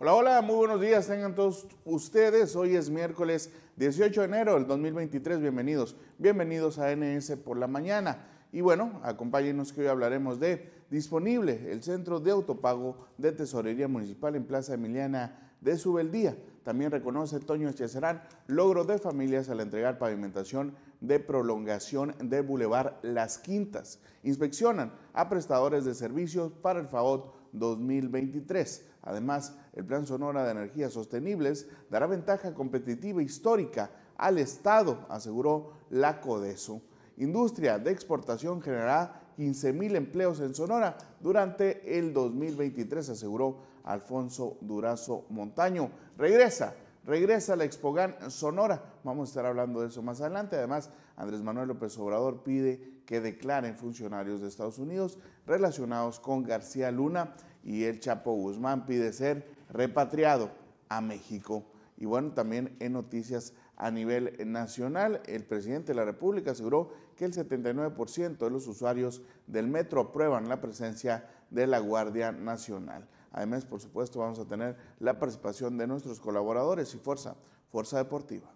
Hola, hola, muy buenos días, tengan todos ustedes. Hoy es miércoles 18 de enero del 2023. Bienvenidos, bienvenidos a NS por la mañana. Y bueno, acompáñenos que hoy hablaremos de disponible el centro de autopago de Tesorería Municipal en Plaza Emiliana de Subeldía. También reconoce Toño Echecerán logro de familias al entregar pavimentación de prolongación del Boulevard Las Quintas. Inspeccionan a prestadores de servicios para el FAOT 2023. Además, el Plan Sonora de Energías Sostenibles dará ventaja competitiva histórica al Estado, aseguró la CODESO. Industria de exportación generará 15 mil empleos en Sonora durante el 2023, aseguró Alfonso Durazo Montaño. Regresa, regresa la Expogan Sonora. Vamos a estar hablando de eso más adelante. Además, Andrés Manuel López Obrador pide que declaren funcionarios de Estados Unidos relacionados con García Luna y el Chapo Guzmán pide ser repatriado a México. Y bueno, también en noticias a nivel nacional, el presidente de la República aseguró que el 79% de los usuarios del metro aprueban la presencia de la Guardia Nacional. Además, por supuesto, vamos a tener la participación de nuestros colaboradores y Fuerza, Fuerza Deportiva.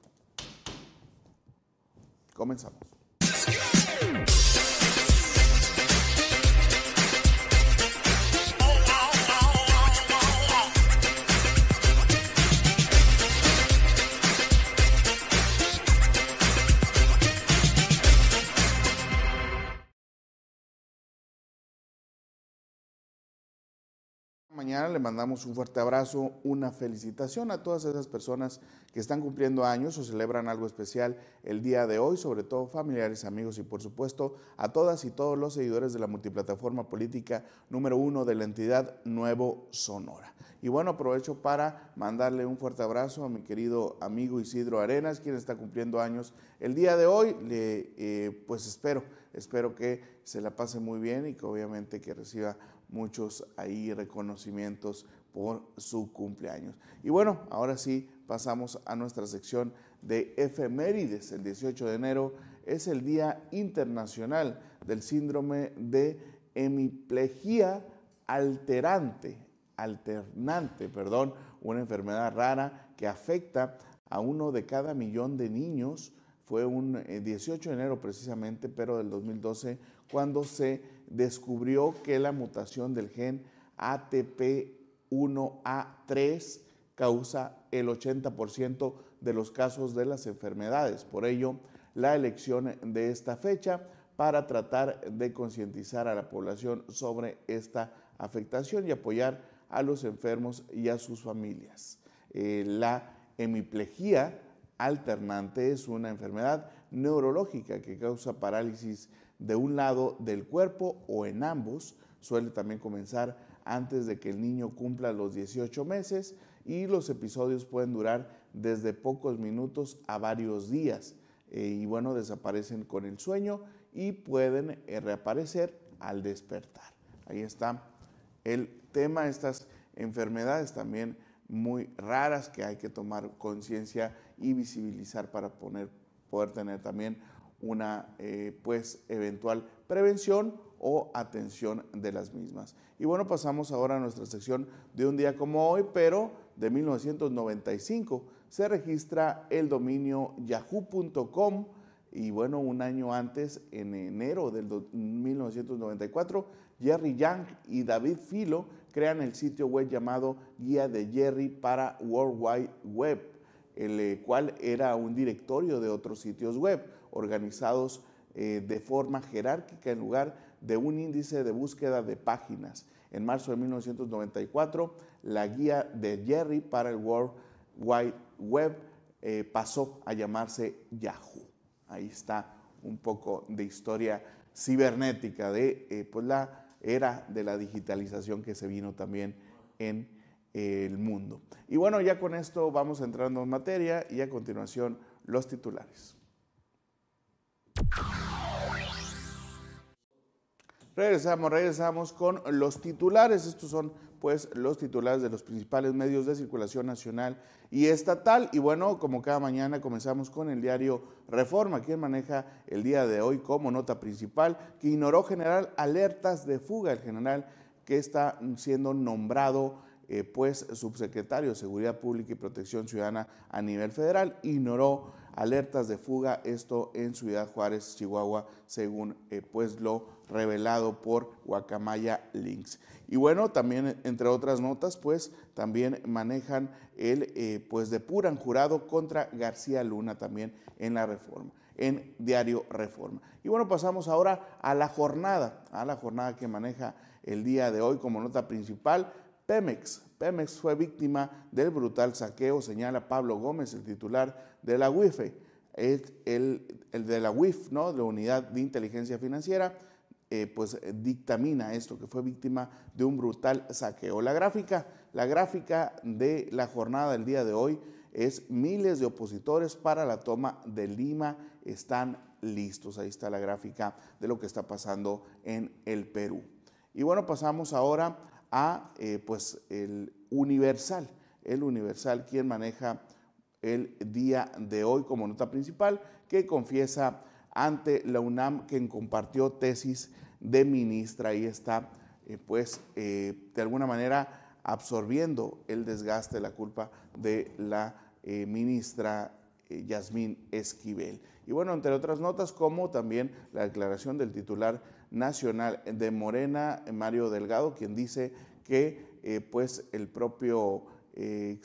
Comenzamos. Mañana le mandamos un fuerte abrazo, una felicitación a todas esas personas que están cumpliendo años o celebran algo especial el día de hoy, sobre todo familiares, amigos y por supuesto a todas y todos los seguidores de la multiplataforma política número uno de la entidad Nuevo Sonora. Y bueno, aprovecho para mandarle un fuerte abrazo a mi querido amigo Isidro Arenas, quien está cumpliendo años el día de hoy. Le, eh, pues espero, espero que se la pase muy bien y que obviamente que reciba muchos ahí reconocimientos por su cumpleaños. Y bueno, ahora sí pasamos a nuestra sección de efemérides. El 18 de enero es el Día Internacional del Síndrome de Hemiplegia Alterante, alternante, perdón, una enfermedad rara que afecta a uno de cada millón de niños. Fue un 18 eh, de enero precisamente, pero del 2012, cuando se descubrió que la mutación del gen ATP1A3 causa el 80% de los casos de las enfermedades. Por ello, la elección de esta fecha para tratar de concientizar a la población sobre esta afectación y apoyar a los enfermos y a sus familias. Eh, la hemiplegia alternante es una enfermedad neurológica que causa parálisis de un lado del cuerpo o en ambos. Suele también comenzar antes de que el niño cumpla los 18 meses y los episodios pueden durar desde pocos minutos a varios días. Eh, y bueno, desaparecen con el sueño y pueden eh, reaparecer al despertar. Ahí está el tema, estas enfermedades también muy raras que hay que tomar conciencia y visibilizar para poner, poder tener también una eh, pues eventual prevención o atención de las mismas. Y bueno, pasamos ahora a nuestra sección de un día como hoy, pero de 1995 se registra el dominio yahoo.com y bueno, un año antes, en enero del 1994, Jerry Young y David Filo crean el sitio web llamado Guía de Jerry para World Wide Web, el eh, cual era un directorio de otros sitios web organizados eh, de forma jerárquica en lugar de un índice de búsqueda de páginas. En marzo de 1994, la guía de Jerry para el World Wide Web eh, pasó a llamarse Yahoo. Ahí está un poco de historia cibernética de eh, pues la era de la digitalización que se vino también en el mundo. Y bueno, ya con esto vamos entrando en materia y a continuación los titulares. Regresamos, regresamos con los titulares. Estos son pues los titulares de los principales medios de circulación nacional y estatal. Y bueno, como cada mañana comenzamos con el diario Reforma, quien maneja el día de hoy como nota principal, que ignoró general alertas de fuga. El general que está siendo nombrado eh, pues subsecretario de Seguridad Pública y Protección Ciudadana a nivel federal ignoró alertas de fuga, esto en Ciudad Juárez, Chihuahua, según eh, pues lo revelado por Guacamaya Links. Y bueno, también entre otras notas, pues también manejan el, eh, pues depuran jurado contra García Luna también en la reforma, en Diario Reforma. Y bueno, pasamos ahora a la jornada, a la jornada que maneja el día de hoy como nota principal, Pemex. Pemex fue víctima del brutal saqueo, señala Pablo Gómez, el titular de la UIF, el, el, de la UIF, ¿no? de la Unidad de Inteligencia Financiera, eh, pues dictamina esto, que fue víctima de un brutal saqueo. La gráfica, la gráfica de la jornada del día de hoy es miles de opositores para la toma de Lima están listos. Ahí está la gráfica de lo que está pasando en el Perú. Y bueno, pasamos ahora a eh, pues el Universal, el Universal quien maneja el día de hoy como nota principal, que confiesa ante la UNAM que compartió tesis de ministra. Ahí está, eh, pues, eh, de alguna manera absorbiendo el desgaste, la culpa de la ministra Yasmín Esquivel. Y bueno, entre otras notas, como también la declaración del titular nacional de Morena, Mario Delgado, quien dice que eh, pues el propio eh,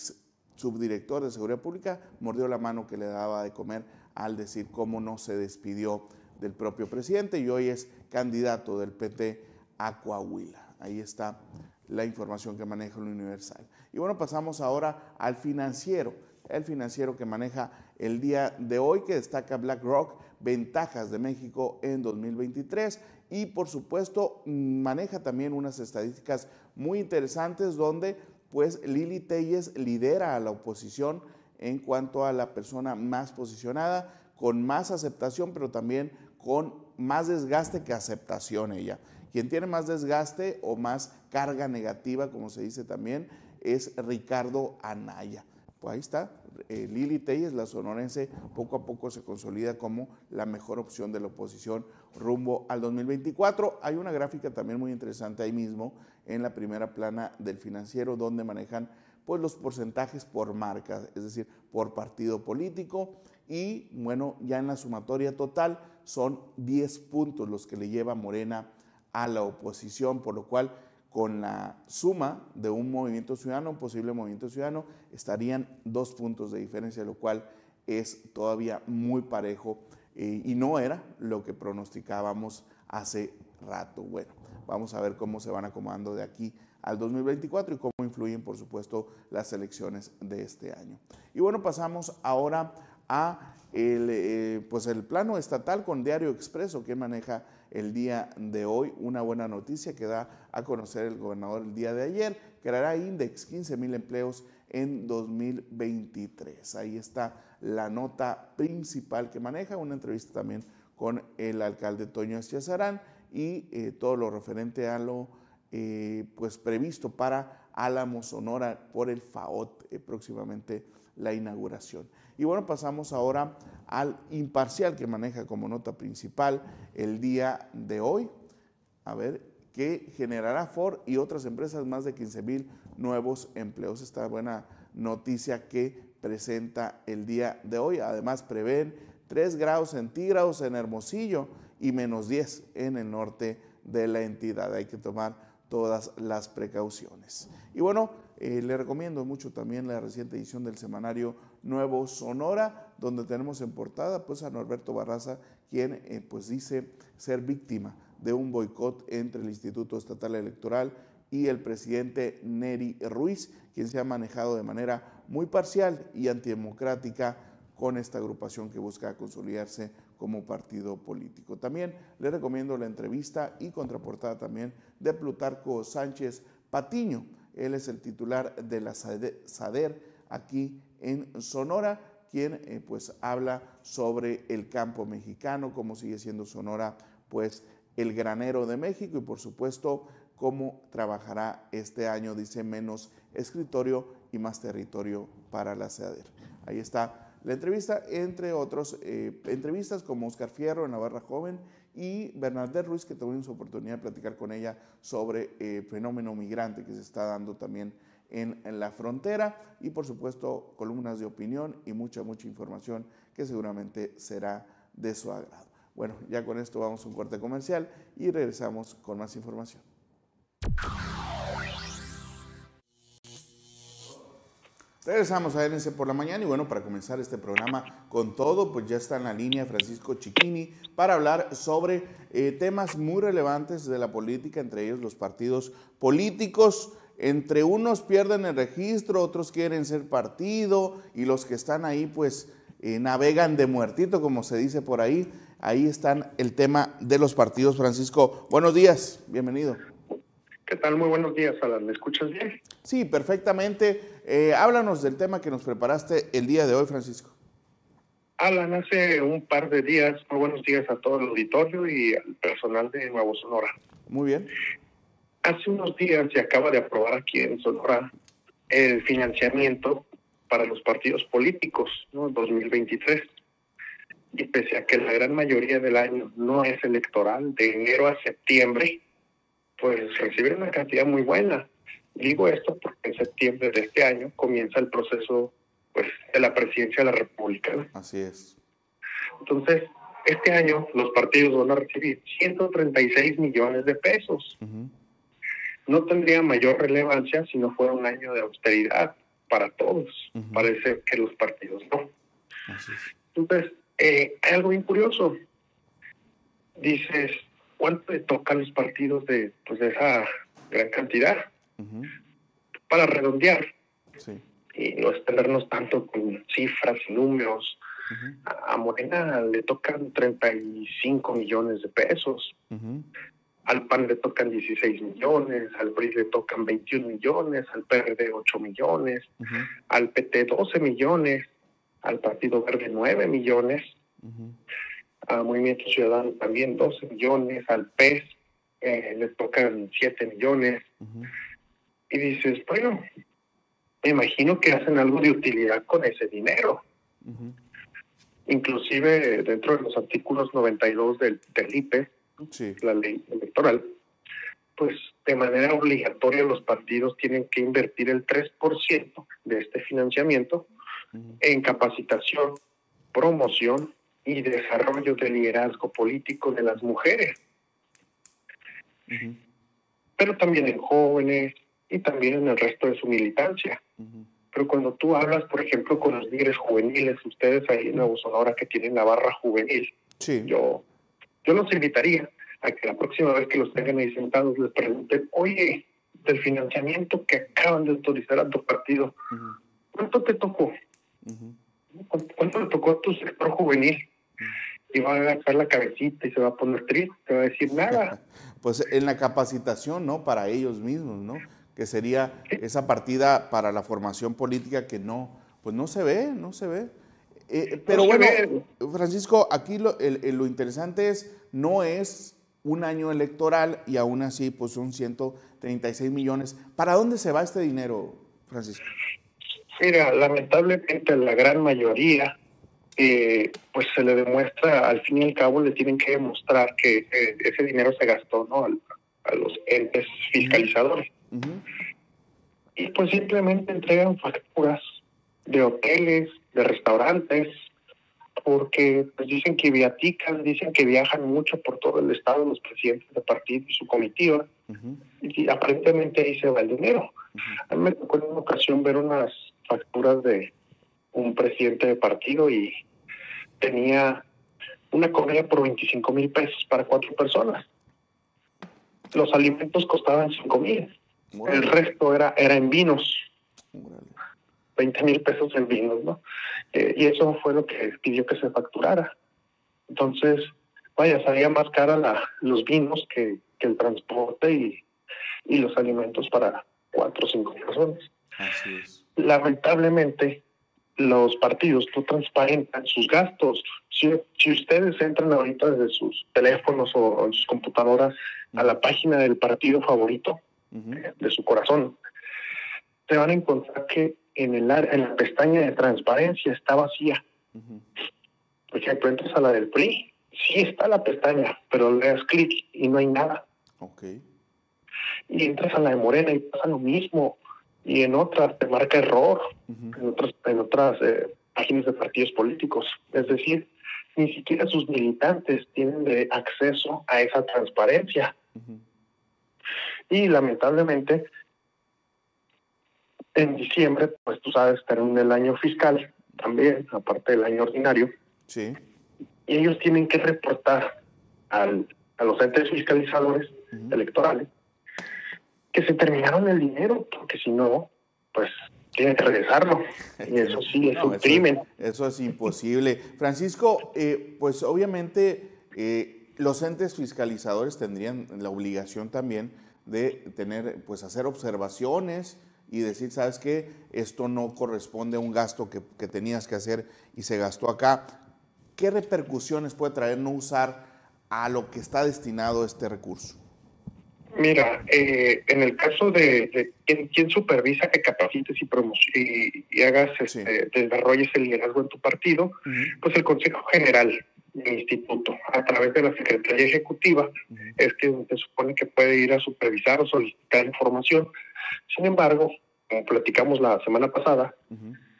subdirector de Seguridad Pública mordió la mano que le daba de comer al decir cómo no se despidió del propio presidente y hoy es candidato del PT a Coahuila. Ahí está la información que maneja el Universal. Y bueno, pasamos ahora al financiero, el financiero que maneja el día de hoy, que destaca BlackRock, ventajas de México en 2023 y por supuesto maneja también unas estadísticas muy interesantes donde pues Lili Telles lidera a la oposición en cuanto a la persona más posicionada, con más aceptación, pero también con más desgaste que aceptación ella. Quien tiene más desgaste o más carga negativa, como se dice también, es Ricardo Anaya. Pues ahí está, eh, Lili Telles, la sonorense, poco a poco se consolida como la mejor opción de la oposición rumbo al 2024. Hay una gráfica también muy interesante ahí mismo en la primera plana del financiero donde manejan pues los porcentajes por marca, es decir, por partido político y bueno, ya en la sumatoria total son 10 puntos los que le lleva Morena a la oposición, por lo cual con la suma de un movimiento ciudadano, un posible movimiento ciudadano, estarían dos puntos de diferencia, lo cual es todavía muy parejo eh, y no era lo que pronosticábamos hace rato. Bueno, vamos a ver cómo se van acomodando de aquí al 2024 y cómo influyen, por supuesto, las elecciones de este año. Y bueno, pasamos ahora a el, eh, pues el plano estatal con Diario Expreso que maneja el día de hoy. Una buena noticia que da a conocer el gobernador el día de ayer. Creará Index 15 mil empleos en 2023. Ahí está la nota principal que maneja, una entrevista también con el alcalde Toño Eschazarán y eh, todo lo referente a lo eh, pues previsto para Álamo Sonora por el FAOT próximamente la inauguración. Y bueno, pasamos ahora al imparcial que maneja como nota principal el día de hoy. A ver, que generará Ford y otras empresas más de 15 mil nuevos empleos. Esta buena noticia que presenta el día de hoy. Además, prevén 3 grados centígrados en Hermosillo y menos 10 en el norte de la entidad. Hay que tomar todas las precauciones. Y bueno, eh, le recomiendo mucho también la reciente edición del semanario Nuevo Sonora, donde tenemos en portada pues, a Norberto Barraza, quien eh, pues, dice ser víctima de un boicot entre el Instituto Estatal Electoral y el presidente Neri Ruiz, quien se ha manejado de manera muy parcial y antidemocrática con esta agrupación que busca consolidarse como partido político. También le recomiendo la entrevista y contraportada también de Plutarco Sánchez Patiño, él es el titular de la SADER aquí en Sonora, quien eh, pues habla sobre el campo mexicano, cómo sigue siendo Sonora pues el granero de México y por supuesto cómo trabajará este año, dice menos escritorio y más territorio para la SADER. Ahí está la entrevista, entre otros eh, entrevistas como Oscar Fierro en Navarra Joven y Bernadette Ruiz, que tuvimos oportunidad de platicar con ella sobre el fenómeno migrante que se está dando también en, la frontera y por supuesto columnas de opinión y mucha, mucha información que seguramente será de su agrado. Bueno, ya con esto vamos a un corte comercial y regresamos con más información. Regresamos a RNC por la mañana y bueno, para comenzar este programa con todo, pues ya está en la línea Francisco Chiquini para hablar sobre eh, temas muy relevantes de la política, entre ellos los partidos políticos. Entre unos pierden el registro, otros quieren ser partido y los que están ahí pues eh, navegan de muertito, como se dice por ahí. Ahí están el tema de los partidos. Francisco, buenos días, bienvenido. ¿Qué tal? Muy buenos días, Alan. ¿Me escuchas bien? Sí, perfectamente. Eh, háblanos del tema que nos preparaste el día de hoy, Francisco. Alan, hace un par de días, muy buenos días a todo el auditorio y al personal de Nuevo Sonora. Muy bien. Hace unos días se acaba de aprobar aquí en Sonora el financiamiento para los partidos políticos, ¿no? 2023. Y pese a que la gran mayoría del año no es electoral, de enero a septiembre, pues reciben una cantidad muy buena. Digo esto porque en septiembre de este año comienza el proceso pues, de la presidencia de la República. Así es. Entonces, este año los partidos van a recibir 136 millones de pesos. No tendría mayor relevancia si no fuera un año de austeridad para todos. Parece que los partidos no. Así es. Entonces, eh, hay algo bien curioso. Dices, cuánto le toca a los partidos de, pues, de esa gran cantidad. Para redondear y no extendernos tanto con cifras y números. a, Morena le tocan 35 millones de pesos. Al PAN le tocan 16 millones, al PRI le tocan 21 millones, al PRD 8 millones, al PT 12 millones, al Partido Verde 9 millones a Movimiento Ciudadano también 12 millones, al PES eh, le tocan 7 millones. Y dices, bueno, me imagino que hacen algo de utilidad con ese dinero. Inclusive dentro de los artículos 92 del, del IPE, la ley electoral, pues de manera obligatoria los partidos tienen que invertir el 3% de este financiamiento en capacitación, promoción y desarrollo del liderazgo político de las mujeres. Pero también en jóvenes y también en el resto de su militancia. Pero cuando tú hablas, por ejemplo, con los líderes juveniles, ustedes ahí en Nuevo Sonora que tienen la barra juvenil, yo, yo los invitaría a que la próxima vez que los tengan ahí sentados les pregunten, oye, del financiamiento que acaban de autorizar a tu partido, ¿cuánto te tocó? ¿Cuánto le tocó a tu sector juvenil? y va a agachar la cabecita y se va a poner triste, se va a decir nada. pues en la capacitación, ¿no? Para ellos mismos, ¿no? Que sería esa partida para la formación política que no, pues no se ve, no se ve. Eh, pero bueno, Francisco, aquí lo, lo interesante es, no es un año electoral y aún así pues son 136 millones. ¿Para dónde se va este dinero, Francisco? Mira, lamentablemente la gran mayoría eh, pues se le demuestra, al fin y al cabo le tienen que demostrar que eh, ese dinero se gastó ¿no? a los entes fiscalizadores. Y pues simplemente entregan facturas de hoteles, de restaurantes, porque pues dicen que viatican, dicen que viajan mucho por todo el estado los presidentes de partido y su comitiva, y aparentemente ahí se va el dinero. A mí me tocó en una ocasión ver unas facturas de un presidente de partido y tenía una comida por 25 mil pesos para cuatro personas. Los alimentos costaban 5 mil. El resto era, era en vinos. 20 mil pesos en vinos, ¿no? Eh, y eso fue lo que pidió que se facturara. Entonces, vaya, salía más cara la, los vinos que, que el transporte y, y los alimentos para cuatro o cinco personas. Así es. Lamentablemente, los partidos no transparentan sus gastos. Si, si, ustedes entran ahorita desde sus teléfonos o en sus computadoras a la página del partido favorito eh, de su corazón, te van a encontrar que en, el, en la pestaña de transparencia está vacía. Por ejemplo, entras a la del PRI, sí está la pestaña, pero le das clic y no hay nada. Okay. Y entras a la de Morena y pasa lo mismo y en otras te marca error, en otras, en otras eh, páginas de partidos políticos. Es decir, ni siquiera sus militantes tienen de acceso a esa transparencia. Y lamentablemente, en diciembre, pues tú sabes, en el año fiscal también, aparte del año ordinario. Sí. Y ellos tienen que reportar al, a los entes fiscalizadores electorales que se terminaron el dinero, porque si no, pues tienen que regresarlo. Y eso sí es un crimen. Eso es imposible. Francisco, eh, pues obviamente eh, los entes fiscalizadores tendrían la obligación también de tener, pues hacer observaciones y decir, ¿sabes qué? Esto no corresponde a un gasto que, que tenías que hacer y se gastó acá. ¿Qué repercusiones puede traer no usar a lo que está destinado este recurso? Mira, eh, en el caso de, quien, supervisa que capacites y, y, hagas, este, desarrolles el liderazgo en tu partido, pues el Consejo General del Instituto, a través de la Secretaría Ejecutiva, es que se supone que puede ir a supervisar o solicitar información. Sin embargo, como platicamos la semana pasada,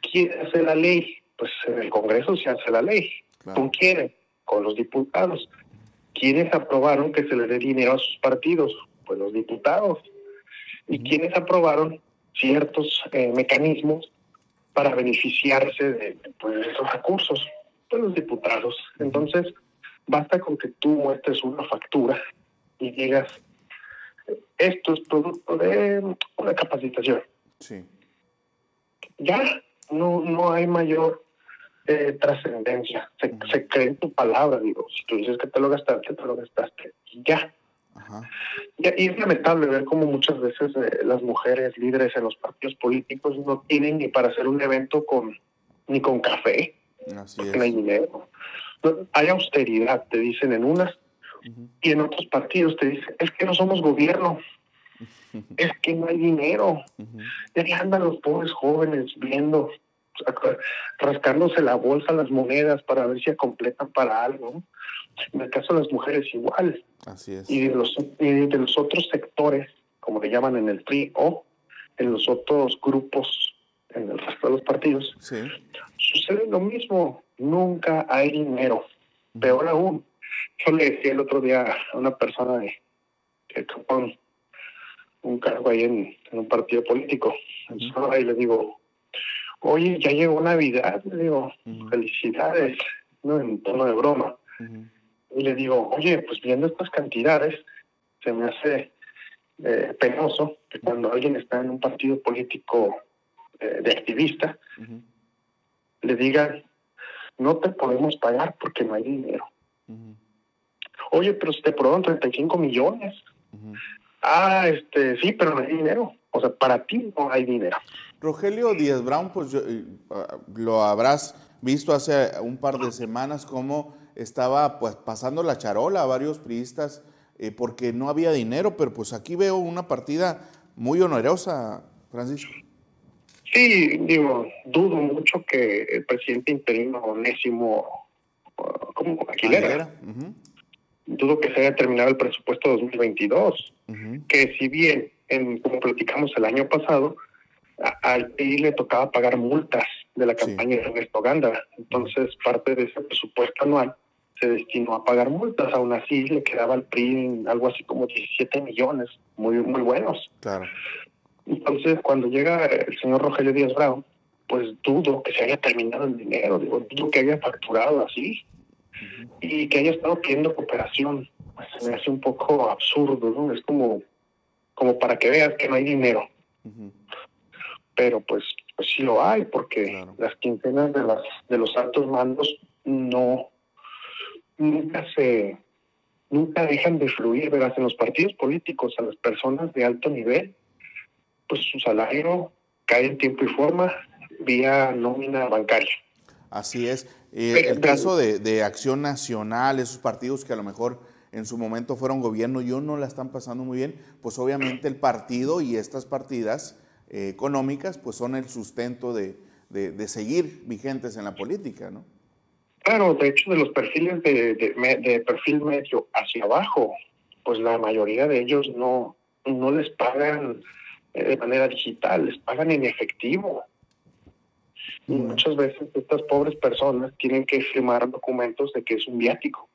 ¿quién hace la ley? Pues en el Congreso se hace la ley. ¿Con quién? Con los diputados. ¿Quiénes aprobaron que se le dé dinero a sus partidos? Pues los diputados. ¿Y quiénes aprobaron ciertos eh, mecanismos para beneficiarse de, pues, esos recursos? Pues los diputados. Entonces, basta con que tú muestres una factura y digas, esto es producto de una capacitación. Sí. Ya no, no hay mayor eh, trascendencia. Se, cree en tu palabra, digo. Si tú dices que te lo gastaste, te lo gastaste. Y ya. Y, es lamentable ver cómo muchas veces eh, las mujeres líderes en los partidos políticos no tienen ni para hacer un evento con ni con café. Así No hay dinero. hay austeridad, te dicen en unas, y en otros partidos te dicen, es que no somos gobierno, es que no hay dinero. Y ahí andan los pobres jóvenes viendo rascándose la bolsa las monedas para ver si completan para algo. En el caso de las mujeres igual. Así es. Y de los, de los otros sectores, como le llaman en el PRI o en los otros grupos, en el resto de los partidos, sucede lo mismo. Nunca hay dinero. Peor aún, yo le decía el otro día a una persona de, que un, un cargo ahí en, un partido político, y le digo, oye, ya llegó Navidad, le digo, felicidades, ¿no? En tono de broma. Y le digo, oye, pues viendo estas cantidades, se me hace eh, penoso que cuando alguien está en un partido político de activista, le digan, no te podemos pagar porque no hay dinero. Oye, pero te aprobaron 35 millones. Ah, este, sí, pero no hay dinero. O sea, para ti no hay dinero. Rogelio Díaz Brown, pues eh, ah, lo habrás visto hace un par de semanas cómo estaba pues pasando la charola a varios priistas eh, porque no había dinero, pero pues aquí veo una partida muy onerosa, Francisco. Sí, digo, dudo mucho que el presidente interino onésimo, como Aquilera, dudo que se haya terminado el presupuesto 2022, que si bien, en, como platicamos el año pasado, al PRI le tocaba pagar multas de la campaña de Ernesto Gándara. Entonces, parte de ese presupuesto anual se destinó a pagar multas. Aún así, le quedaba al PRI algo así como 17 millones, muy, muy buenos. Claro. Entonces, cuando llega el señor Rogelio Díaz Brown, pues dudo que se haya terminado el dinero, digo, dudo que haya facturado así y que haya estado pidiendo cooperación. Pues se me hace un poco absurdo, ¿no? Es como, como para que veas que no hay dinero pero pues, pues sí lo hay, porque las quincenas de, las, de los altos mandos no, nunca se, nunca dejan de fluir, verás, en los partidos políticos a las personas de alto nivel, pues su salario cae en tiempo y forma vía nómina bancaria. Así es. Eh, el caso de, de, Acción Nacional, esos partidos que a lo mejor en su momento fueron gobierno y no la están pasando muy bien, pues obviamente el partido y estas partidas eh, económicas, pues son el sustento de, de, seguir vigentes en la política, ¿no? Claro, de hecho, de los perfiles de, de, perfil medio hacia abajo, pues la mayoría de ellos no, no les pagan de manera digital, les pagan en efectivo. Y muchas veces estas pobres personas tienen que firmar documentos de que es un viático.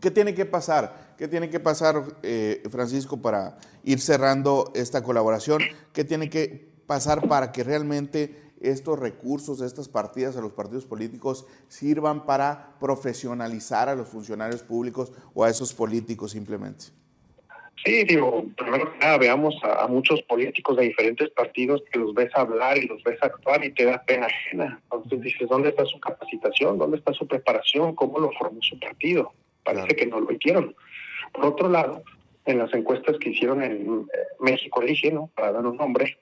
¿Qué tiene que pasar? ¿Qué tiene que pasar, eh, Francisco, para ir cerrando esta colaboración? ¿Qué tiene que pasar para que realmente estos recursos, estas partidas a los partidos políticos sirvan para profesionalizar a los funcionarios públicos o a esos políticos simplemente? Sí, digo, primero que nada veamos a, muchos políticos de diferentes partidos que los ves hablar y los ves actuar y te da pena ajena. Entonces dices, ¿dónde está su capacitación? ¿Dónde está su preparación? ¿Cómo lo formó su partido? Parece que no lo hicieron. Por otro lado, en las encuestas que hicieron en eh, México Elige, ¿no? para dar un nombre,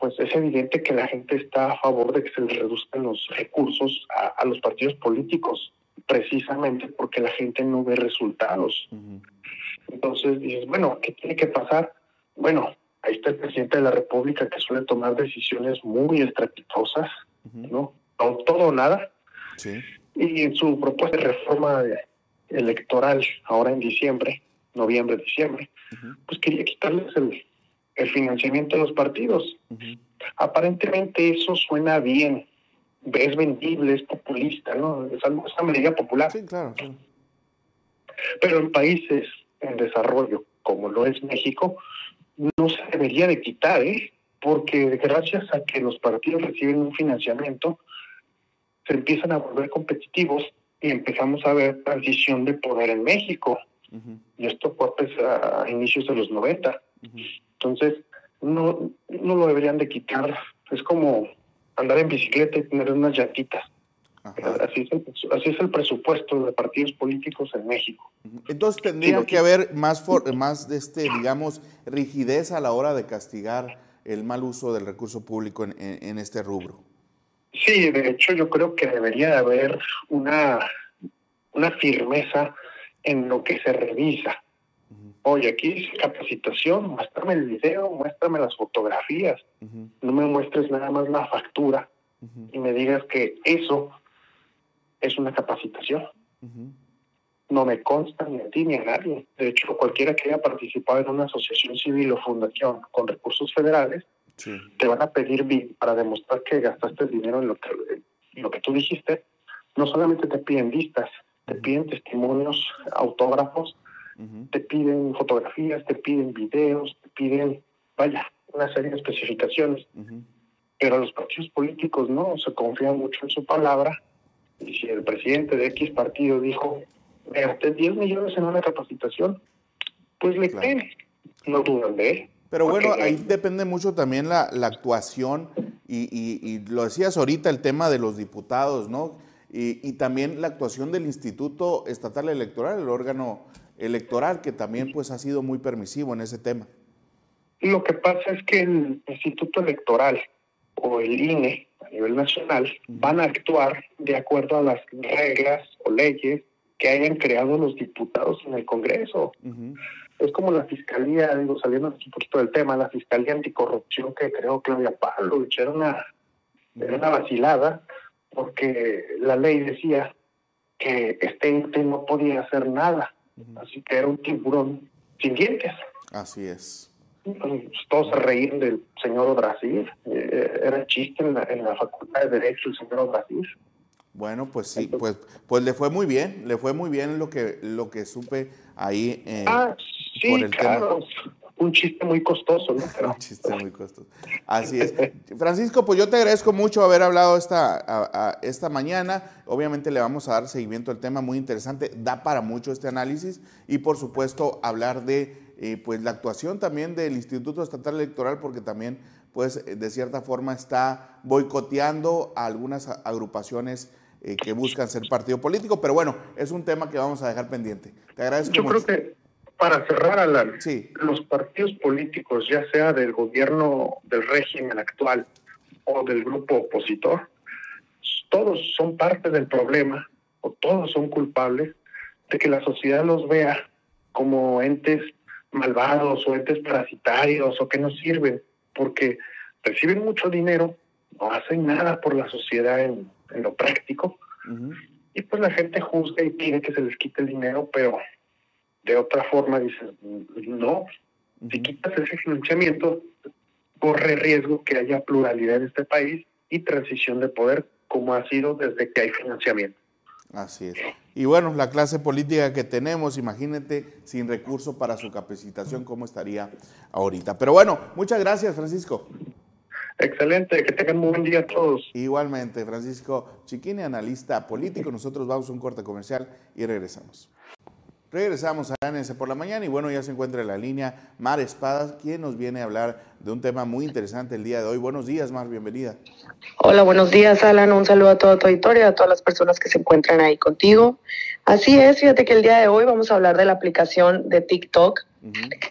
pues es evidente que la gente está a favor de que se les reduzcan los recursos a, los partidos políticos, precisamente porque la gente no ve resultados. Entonces dices, bueno, ¿qué tiene que pasar? Bueno, ahí está el presidente de la República que suele tomar decisiones muy estrepitosas, ¿no? todo o nada. Y en su propuesta de reforma electoral, ahora en diciembre, noviembre, diciembre, pues quería quitarles el, financiamiento de los partidos. Aparentemente eso suena bien, es vendible, es populista, ¿no? Es algo, es una medida popular. Sí, claro. Pero en países en desarrollo, como lo es México, no se debería de quitar, ¿eh? porque gracias a que los partidos reciben un financiamiento, se empiezan a volver competitivos y empezamos a ver transición de poder en México. Y esto fue pues, a inicios de los 90. Entonces, no, no lo deberían de quitar. Es como andar en bicicleta y tener unas llantitas. Así es, el, así es, el, presupuesto de partidos políticos en México. Entonces tendría que haber más, más de este, digamos, rigidez a la hora de castigar el mal uso del recurso público en, en, este rubro. Sí, de hecho yo creo que debería de haber una, una firmeza en lo que se revisa. Oye, aquí dice capacitación, muéstrame el video, muéstrame las fotografías, no me muestres nada más la factura y me digas que eso es una capacitación. No me consta ni a ti ni a nadie. De hecho, cualquiera que haya participado en una asociación civil o fundación con recursos federales, te van a pedir para demostrar que gastaste el dinero en lo que, lo que tú dijiste. No solamente te piden vistas, te piden testimonios, autógrafos, te piden fotografías, te piden videos, te piden, vaya, una serie de especificaciones. Pero los partidos políticos no, se confían mucho en su palabra y si el presidente de X partido dijo, me gasté 10 millones en una capacitación, pues le creen, no dudan de él. Pero bueno, ahí depende mucho también la, la actuación y, y, lo decías ahorita, el tema de los diputados, ¿no? Y, y, también la actuación del Instituto Estatal Electoral, el órgano electoral, que también pues ha sido muy permisivo en ese tema. Lo que pasa es que el Instituto Electoral o el INE nivel nacional van a actuar de acuerdo a las reglas o leyes que hayan creado los diputados en el Congreso. Es como la Fiscalía, digo, saliendo un poquito del tema, la Fiscalía Anticorrupción que creó Claudia Pablo, era una, era una vacilada, porque la ley decía que este ente no podía hacer nada, así que era un tiburón sin dientes. Así es. Todos se reían del señor Odrasil. Eh, era chiste en la, Facultad de Derecho el señor Odrasil. Bueno, pues sí, pues, pues le fue muy bien, le fue muy bien lo que, lo que supe ahí eh, ah, sí, por el claro. Un chiste muy costoso, ¿no? un chiste muy costoso. Así es. Francisco, pues yo te agradezco mucho haber hablado esta, esta mañana. Obviamente le vamos a dar seguimiento al tema muy interesante. Da para mucho este análisis y por supuesto hablar de pues la actuación también del Instituto Estatal Electoral, porque también pues de cierta forma está boicoteando a algunas agrupaciones eh, que buscan ser partido político, pero bueno, es un tema que vamos a dejar pendiente. Te agradezco. Yo creo que para cerrar, Alan, sí. los partidos políticos, ya sea del gobierno del régimen actual o del grupo opositor, todos son parte del problema o todos son culpables de que la sociedad los vea como entes malvados o entes parasitarios o que no sirven, porque reciben mucho dinero, no hacen nada por la sociedad en, lo práctico, y pues la gente juzga y pide que se les quite el dinero, pero de otra forma dices, no, Si quitas ese financiamiento, corre riesgo que haya pluralidad en este país y transición de poder, como ha sido desde que hay financiamiento. Así es. Y bueno, la clase política que tenemos, imagínate, sin recurso para su capacitación, cómo estaría ahorita. Pero bueno, muchas gracias, Francisco. Excelente, que tengan muy buen día a todos. Igualmente, Francisco Chiquini, analista político. Nosotros vamos a un corte comercial y regresamos. Regresamos a ANC por la mañana y bueno, ya se encuentra en la línea Mar Espadas, quien nos viene a hablar de un tema muy interesante el día de hoy. Buenos días, Mar, bienvenida. Hola, buenos días, Alan. Un saludo a toda tu auditorio, a todas las personas que se encuentran ahí contigo. Así es, fíjate que el día de hoy vamos a hablar de la aplicación de TikTok.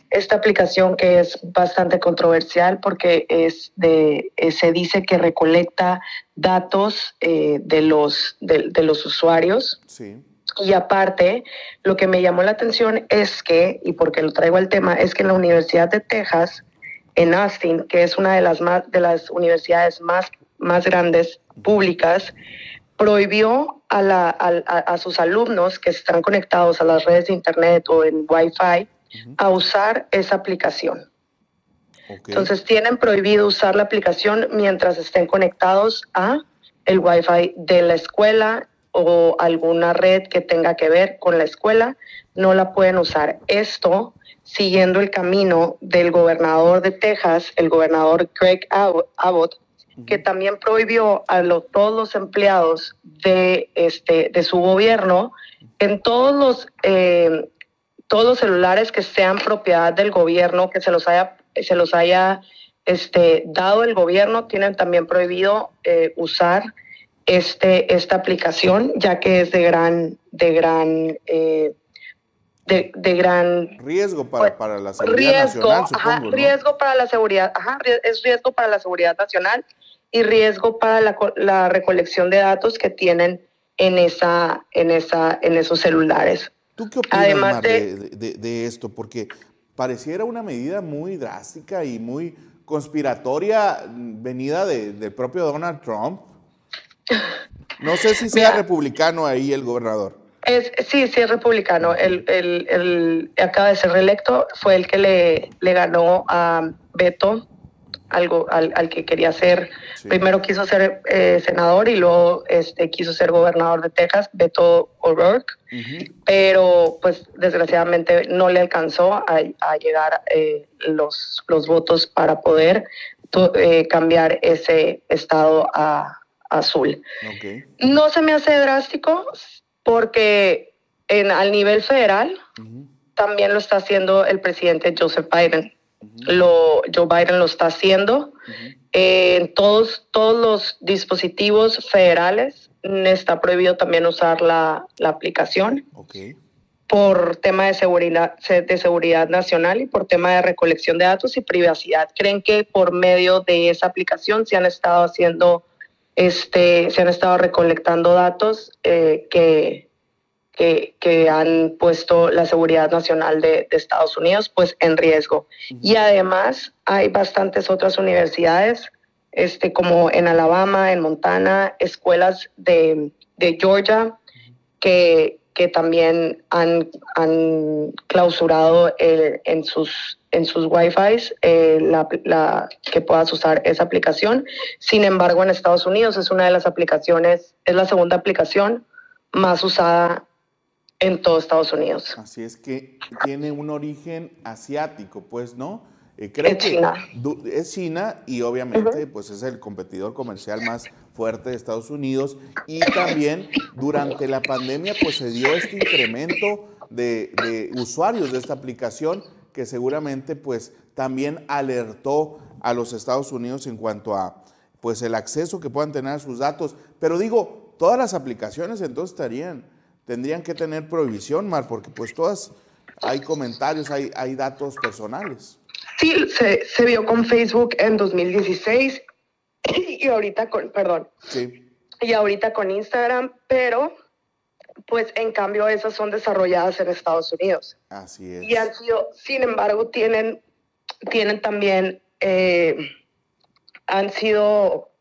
Esta aplicación que es bastante controversial porque es de, eh, se dice que recolecta datos eh, de, los, de, de los usuarios. Sí y aparte, lo que me llamó la atención es que, y porque lo traigo al tema, es que en la Universidad de Texas, en Austin, que es una de las, más, de las universidades más, más grandes públicas, prohibió a, la, a, sus alumnos que están conectados a las redes de Internet o en Wi-Fi a usar esa aplicación. Entonces tienen prohibido usar la aplicación mientras estén conectados a el Wi-Fi de la escuela o alguna red que tenga que ver con la escuela, no la pueden usar. Esto siguiendo el camino del gobernador de Texas, el gobernador Greg Abbott, que también prohibió a todos los empleados de, este, de su gobierno en todos los, eh, todos los celulares que sean propiedad del gobierno, que se los haya, se los haya este, dado el gobierno, tienen también prohibido eh, usar este, esta aplicación, ya que es de gran, de gran, eh, de, gran riesgo para, pues, para la seguridad nacional, supongo, riesgo para la seguridad, ajá, es riesgo para la seguridad nacional y riesgo para la, la recolección de datos que tienen en esa, en esa, en esos celulares. ¿Tú qué opinas Además de, de, de esto? Porque pareciera una medida muy drástica y muy conspiratoria venida del propio Donald Trump no sé si sea republicano ahí el gobernador. Es, sí, sí es republicano. El, el, acaba de ser reelecto, fue el que le, le ganó a Beto, algo, al, al que quería ser. Primero quiso ser eh, senador y luego este, quiso ser gobernador de Texas, Beto O'Rourke. Pero pues desgraciadamente no le alcanzó a, a llegar eh, los, los votos para poder eh, cambiar ese estado a, azul. No se me hace drástico porque en, al nivel federal también lo está haciendo el presidente Joseph Biden. lo, Joe Biden lo está haciendo. en todos, todos los dispositivos federales está prohibido también usar la, la aplicación. por tema de seguridad, de seguridad nacional y por tema de recolección de datos y privacidad. Creen que por medio de esa aplicación se han estado haciendo este, se han estado recolectando datos eh, que, que, han puesto la seguridad nacional de, Estados Unidos pues, en riesgo. Y además hay bastantes otras universidades, este, como en Alabama, en Montana, escuelas de, de Georgia, que, que también han, han clausurado en sus en sus Wi-Fi eh, la, que puedas usar esa aplicación. Sin embargo, en Estados Unidos es una de las aplicaciones, es la segunda aplicación más usada en todo Estados Unidos. Así es que tiene un origen asiático, pues, ¿no? Eh, es China. Es China y obviamente pues es el competidor comercial más fuerte de Estados Unidos y también durante la pandemia pues se dio este incremento de, de usuarios de esta aplicación que seguramente pues también alertó a los Estados Unidos en cuanto a pues el acceso que puedan tener a sus datos. Pero digo, todas las aplicaciones entonces estarían, tendrían que tener prohibición, Mar, porque pues todas hay comentarios, hay, hay datos personales. Sí, se, se vio con Facebook en 2016 y ahorita con, perdón. Sí. Y ahorita con Instagram, pero pues en cambio esas son desarrolladas en Estados Unidos. Así es. Y han sido, sin embargo, tienen, tienen también, eh, han sido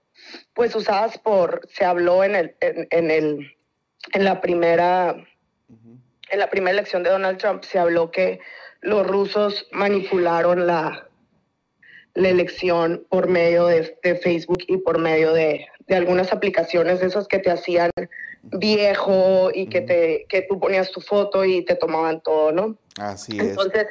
pues usadas por, se habló en el, en, el, en la primera, en la primera elección de Donald Trump, se habló que los rusos manipularon la, la elección por medio de, Facebook y por medio de, de, algunas aplicaciones de esas que te hacían viejo y que, te, que tú ponías tu foto y te tomaban todo, ¿no? Así es. Entonces,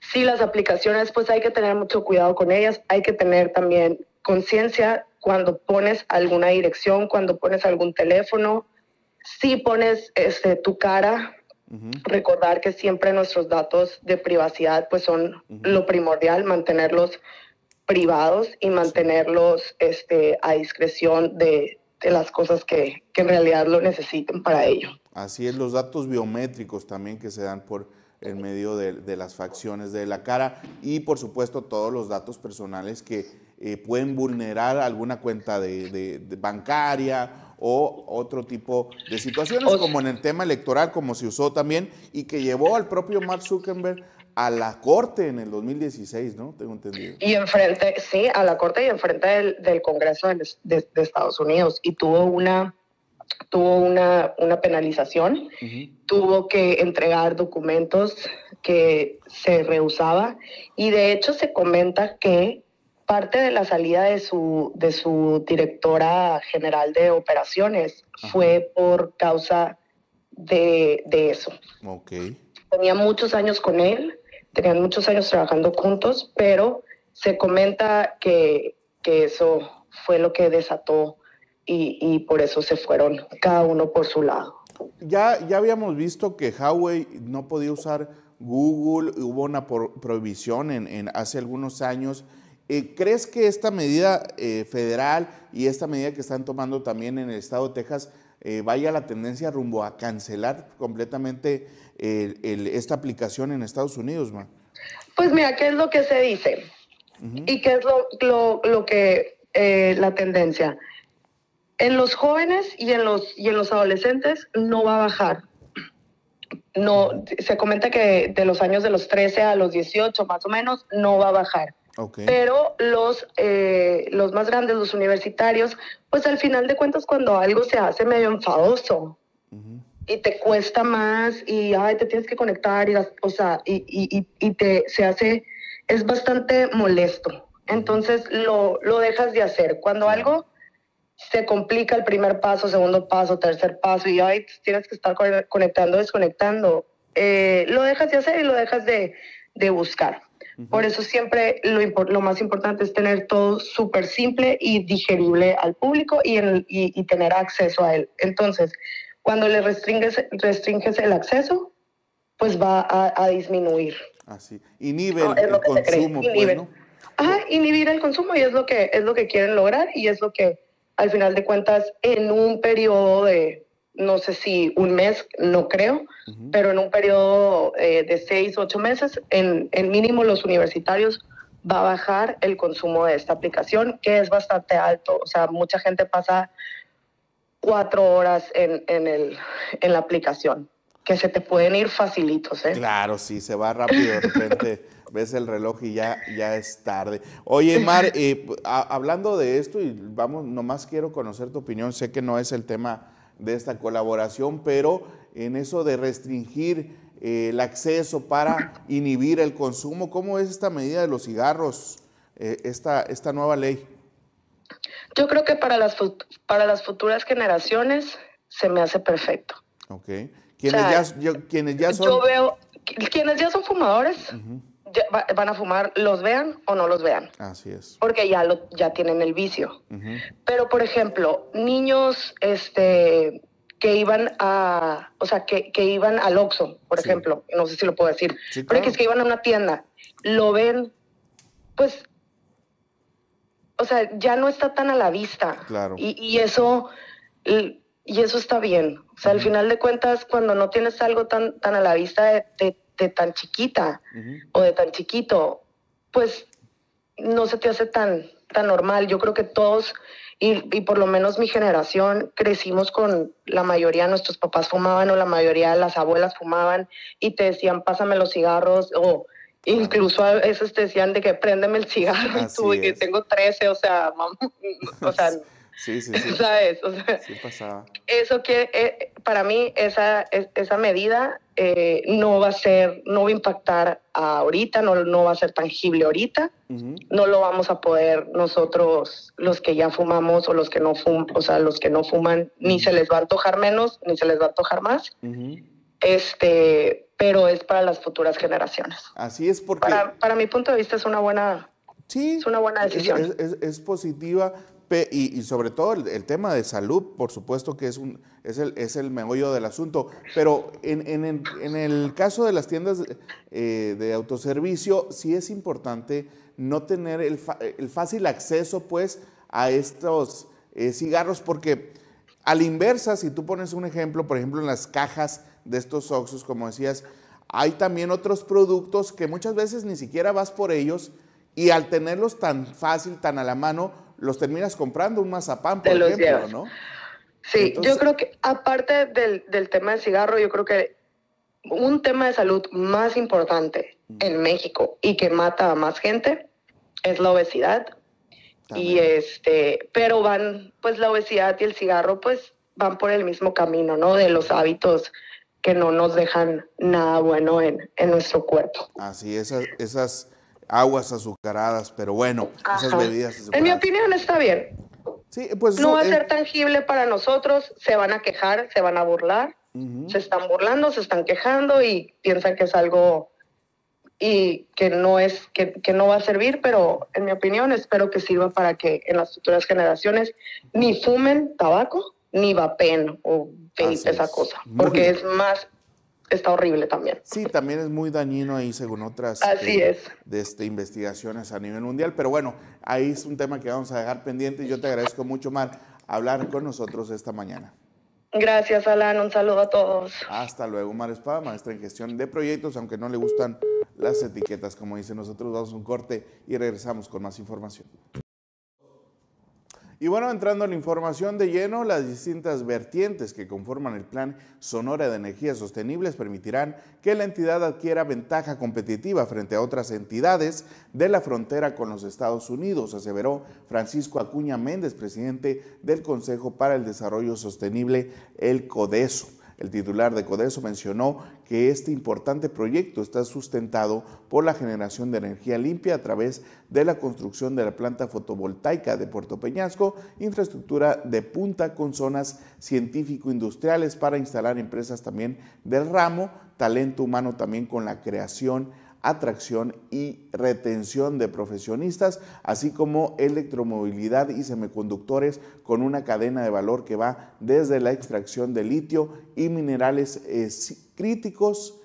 sí, las aplicaciones, pues hay que tener mucho cuidado con ellas, hay que tener también conciencia cuando pones alguna dirección, cuando pones algún teléfono, si pones este, tu cara, recordar que siempre nuestros datos de privacidad pues son lo primordial, mantenerlos privados y mantenerlos este, a discreción de, de las cosas que, que, en realidad lo necesiten para ello. Así es, los datos biométricos también que se dan por en medio de, de las facciones de la cara y por supuesto todos los datos personales que eh, pueden vulnerar alguna cuenta de, de, bancaria o otro tipo de situaciones, como en el tema electoral, como se usó también, y que llevó al propio Mark Zuckerberg a la corte en el 2016, ¿no? Tengo entendido. Y enfrente, sí, a la corte y enfrente del, del Congreso de, de, Estados Unidos. Y tuvo una, tuvo una, una penalización, tuvo que entregar documentos que se rehusaba. Y de hecho se comenta que parte de la salida de su, de su directora general de operaciones fue por causa de, de eso. Okay. Tenía muchos años con él, tenían muchos años trabajando juntos, pero se comenta que, que eso fue lo que desató y, y, por eso se fueron cada uno por su lado. Ya, ya habíamos visto que Huawei no podía usar Google, hubo una prohibición en, en hace algunos años eh, ¿Crees que esta medida eh, federal y esta medida que están tomando también en el estado de Texas eh, vaya la tendencia rumbo a cancelar completamente esta aplicación en Estados Unidos, Ma? Pues mira, ¿qué es lo que se dice? ¿Y qué es lo, lo, que la tendencia? En los jóvenes y en los, y en los adolescentes no va a bajar. No, se comenta que de los años de los 13 a los 18 más o menos no va a bajar. Pero los, eh, los más grandes, los universitarios, pues al final de cuentas cuando algo se hace medio enfadoso y te cuesta más y ay, te tienes que conectar y, o sea, y, y, y, te, se hace, es bastante molesto. Entonces lo, lo dejas de hacer. Cuando algo se complica el primer paso, segundo paso, tercer paso y ay, tienes que estar conectando, desconectando, eh, lo dejas de hacer y lo dejas de, de buscar. Por eso siempre lo, lo, más importante es tener todo súper simple y digerible al público y, y, tener acceso a él. Entonces, cuando le restringes, restringes el acceso, pues va a, disminuir. Así. Inhibe el, el consumo, pues, ¿no? Ajá, inhibir el consumo y es lo que es lo que quieren lograr y es lo que al final de cuentas en un periodo de no sé si un mes, no creo, pero en un periodo eh, de seis, ocho meses, en, en, mínimo los universitarios va a bajar el consumo de esta aplicación, que es bastante alto. O sea, mucha gente pasa cuatro horas en, en, el, en la aplicación, que se te pueden ir facilitos. ¿eh? Claro, sí, se va rápido, de repente ves el reloj y ya, ya es tarde. Oye, Mar, eh, hablando de esto, y vamos, nomás quiero conocer tu opinión, sé que no es el tema de esta colaboración, pero en eso de restringir eh, el acceso para inhibir el consumo, ¿cómo es esta medida de los cigarros, eh, esta, esta nueva ley? Yo creo que para las, para las futuras generaciones se me hace perfecto. Ok. Quienes, ya, quienes ya son... Yo veo, quienes ya son fumadores, van a fumar, los vean o no los vean. Así es. Porque ya, lo, ya tienen el vicio. Pero, por ejemplo, niños este, que iban a, o sea, que, que iban al Oxxo, por ejemplo, no sé si lo puedo decir, pero que es que iban a una tienda, lo ven, pues, o sea, ya no está tan a la vista. Claro. Y, y eso, y, eso está bien. O sea, al final de cuentas, cuando no tienes algo tan, tan a la vista, de de tan chiquita o de tan chiquito, pues no se te hace tan, tan normal. Yo creo que todos, y, y, por lo menos mi generación, crecimos con la mayoría de nuestros papás fumaban o la mayoría de las abuelas fumaban y te decían, pásame los cigarros o incluso a veces te decían de que préndeme el cigarro y tú, y que tengo 13, o sea, o sea Sí, sí, sí. ¿Sabes? O sea, sí pasaba. Eso que eh, para mí esa, esa medida eh, no va a ser, no va a impactar ahorita, no, no va a ser tangible ahorita. No lo vamos a poder nosotros, los que ya fumamos o los que no fuman, o sea, los que no fuman, ni se les va a antojar menos, ni se les va a antojar más. Este, pero es para las futuras generaciones. Así es porque... Para, para mi punto de vista es una buena, sí, es una buena decisión. Es, es, es positiva y, sobre todo el, tema de salud, por supuesto que es, el, es el meollo del asunto, pero en, en, el caso de las tiendas eh, de autoservicio sí es importante no tener el, fácil acceso pues a estos eh, cigarros porque a la inversa, si tú pones un ejemplo, por ejemplo en las cajas de estos Oxos, como decías, hay también otros productos que muchas veces ni siquiera vas por ellos y al tenerlos tan fácil, tan a la mano, los terminas comprando un mazapán, por ejemplo, llevas. ¿no? Sí, Entonces, yo creo que aparte del, del, tema del cigarro, yo creo que un tema de salud más importante uh -huh. en México y que mata a más gente es la obesidad. También. Y este, pero van, pues la obesidad y el cigarro, pues van por el mismo camino, ¿no? De los hábitos que no nos dejan nada bueno en, en nuestro cuerpo. Así, esas, esas aguas azucaradas, pero bueno, Ajá. esas bebidas. En mi opinión está bien. Sí, pues no eso, va a eh, ser tangible para nosotros, se van a quejar, se van a burlar, uh -huh. se están burlando, se están quejando y piensan que es algo y que no es que, que, no va a servir, pero en mi opinión espero que sirva para que en las futuras generaciones ni fumen tabaco ni vapen o esa cosa, porque es más está horrible también. Sí, también es muy dañino ahí según otras Así eh, es. De este, investigaciones a nivel mundial, pero bueno, ahí es un tema que vamos a dejar pendiente y yo te agradezco mucho, Mar, hablar con nosotros esta mañana. Gracias, Alan. Un saludo a todos. Hasta luego, Mar Espada, maestra en gestión de proyectos, aunque no le gustan las etiquetas, como dice nosotros, damos un corte y regresamos con más información. Y bueno, entrando en la información de lleno, las distintas vertientes que conforman el Plan Sonora de Energías Sostenibles permitirán que la entidad adquiera ventaja competitiva frente a otras entidades de la frontera con los Estados Unidos, aseveró Francisco Acuña Méndez, presidente del Consejo para el Desarrollo Sostenible, el CODESO. El titular de Codeso mencionó que este importante proyecto está sustentado por la generación de energía limpia a través de la construcción de la planta fotovoltaica de Puerto Peñasco, infraestructura de punta con zonas científico-industriales para instalar empresas también del ramo, talento humano también con la creación atracción y retención de profesionistas, así como electromovilidad y semiconductores con una cadena de valor que va desde la extracción de litio y minerales eh, críticos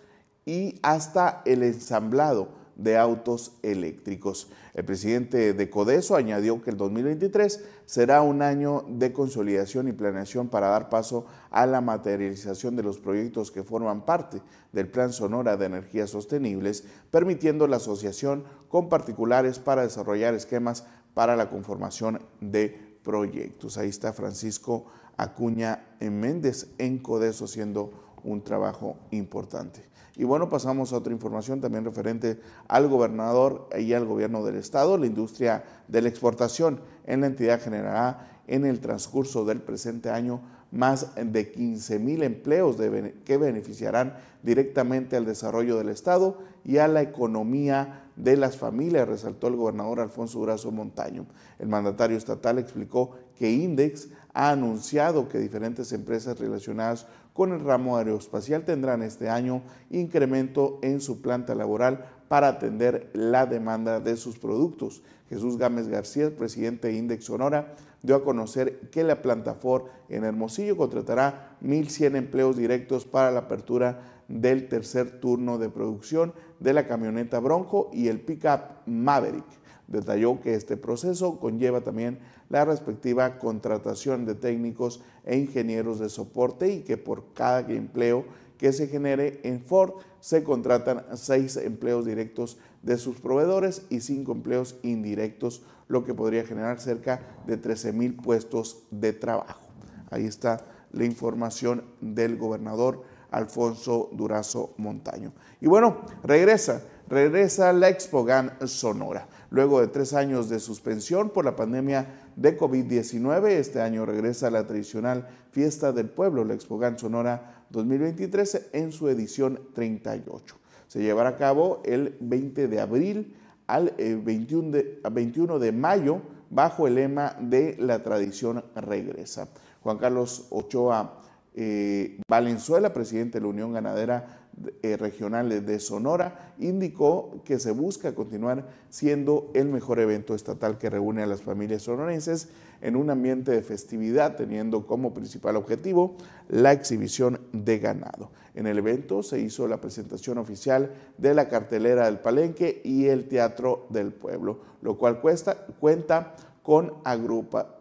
y hasta el ensamblado de autos eléctricos. El presidente de Codeso añadió que el 2023 será un año de consolidación y planeación para dar paso a la materialización de los proyectos que forman parte del Plan Sonora de Energías Sostenibles, permitiendo la asociación con particulares para desarrollar esquemas para la conformación de proyectos. Ahí está Francisco Acuña Méndez en Codeso haciendo un trabajo importante. Y bueno, pasamos a otra información también referente al gobernador y al gobierno del estado. La industria de la exportación en la entidad generará en el transcurso del presente año más de 15 mil empleos que beneficiarán directamente al desarrollo del estado y a la economía de las familias, resaltó el gobernador Alfonso Durazo Montaño. El mandatario estatal explicó que Index ha anunciado que diferentes empresas relacionadas con el ramo aeroespacial tendrán este año incremento en su planta laboral para atender la demanda de sus productos. Jesús Gámez García, presidente de Index Sonora, dio a conocer que la planta Ford en Hermosillo contratará 1.100 empleos directos para la apertura del tercer turno de producción de la camioneta Bronco y el pickup Maverick. Detalló que este proceso conlleva también la respectiva contratación de técnicos e ingenieros de soporte y que por cada empleo que se genere en Ford se contratan seis empleos directos de sus proveedores y cinco empleos indirectos, lo que podría generar cerca de 13 mil puestos de trabajo. Ahí está la información del gobernador Alfonso Durazo Montaño. Y bueno, regresa regresa la Expogan Sonora. Luego de tres años de suspensión por la pandemia de COVID-19, este año regresa la tradicional Fiesta del Pueblo, la Expogan Sonora 2023, en su edición 38. Se llevará a cabo el 20 de abril al 21 eh, de, 21 de mayo bajo el lema de la tradición regresa. Juan Carlos Ochoa eh, Valenzuela, presidente de la Unión Ganadera eh, Regional de Sonora, indicó que se busca continuar siendo el mejor evento estatal que reúne a las familias sonorenses en un ambiente de festividad, teniendo como principal objetivo la exhibición de ganado. En el evento se hizo la presentación oficial de la cartelera del Palenque y el Teatro del Pueblo, lo cual cuesta, cuenta con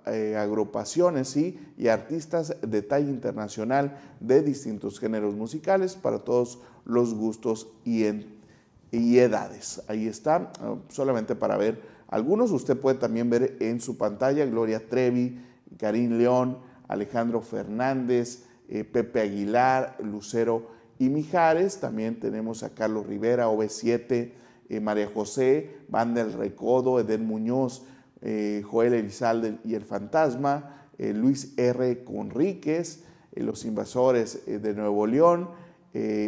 eh, agrupaciones y artistas de talla internacional de distintos géneros musicales para todos los gustos y, edades. Ahí está, ah, solamente para ver algunos. Usted puede también ver en su pantalla Gloria Trevi, Karim León, Alejandro Fernández, eh, Pepe Aguilar, Lucero y Mijares. También tenemos a Carlos Rivera, OV7, eh, María José, Banda del Recodo, Eden Muñoz, eh, Joel Elizalde y el Fantasma, eh, Luis R. Conríquez, eh, Los Invasores de Nuevo León,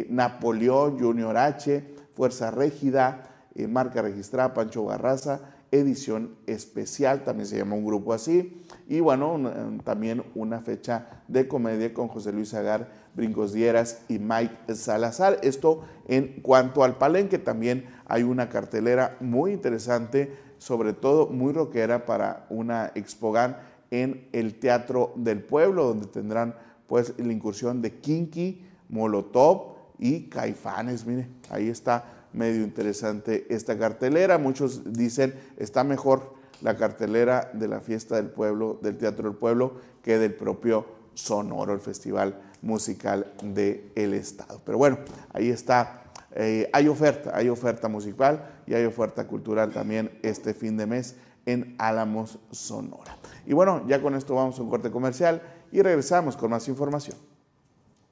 Napoleón Junior H, Fuerza Régida, Marca Registrada, Pancho Barraza, edición especial, también se llama un grupo así, y bueno, también una fecha de comedia con José Luis Agar, Brincos Dieras y Mike Salazar. Esto en cuanto al palenque, también hay una cartelera muy interesante sobre todo muy rockera para una expogan en el Teatro del Pueblo, donde tendrán pues la incursión de Kinky, Molotov y Caifanes. Mire, ahí está medio interesante esta cartelera. Muchos dicen está mejor la cartelera de la fiesta del pueblo, del Teatro del Pueblo, que del propio Sonoro, el festival musical del el Estado. Pero bueno, ahí está eh, hay oferta, hay oferta musical y hay oferta cultural también este fin de mes en Álamos, Sonora. Y bueno, ya con esto vamos a un corte comercial y regresamos con más información.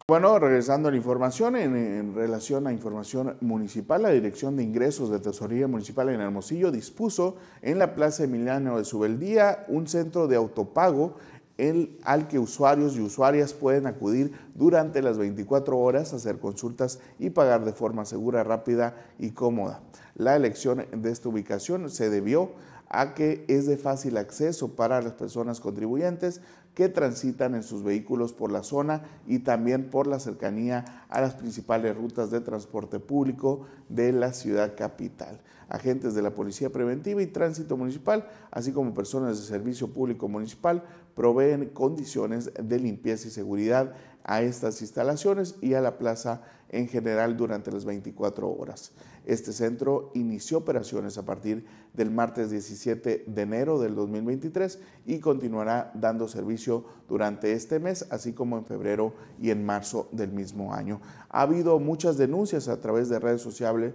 Bueno, regresando a la información, en, relación a información municipal, la Dirección de Ingresos de Tesorería Municipal en Hermosillo dispuso en la Plaza Emiliano de Subeldía un centro de autopago el, al que usuarios y usuarias pueden acudir durante las 24 horas hacer consultas y pagar de forma segura, rápida y cómoda. La elección de esta ubicación se debió a que es de fácil acceso para las personas contribuyentes que transitan en sus vehículos por la zona y también por la cercanía a las principales rutas de transporte público de la ciudad capital. Agentes de la Policía Preventiva y Tránsito Municipal, así como personas de Servicio Público Municipal, proveen condiciones de limpieza y seguridad a estas instalaciones y a la plaza en general durante las 24 horas. Este centro inició operaciones a partir del martes 17 de enero del 2023 y continuará dando servicio durante este mes, así como en febrero y en marzo del mismo año. Ha habido muchas denuncias a través de redes sociales,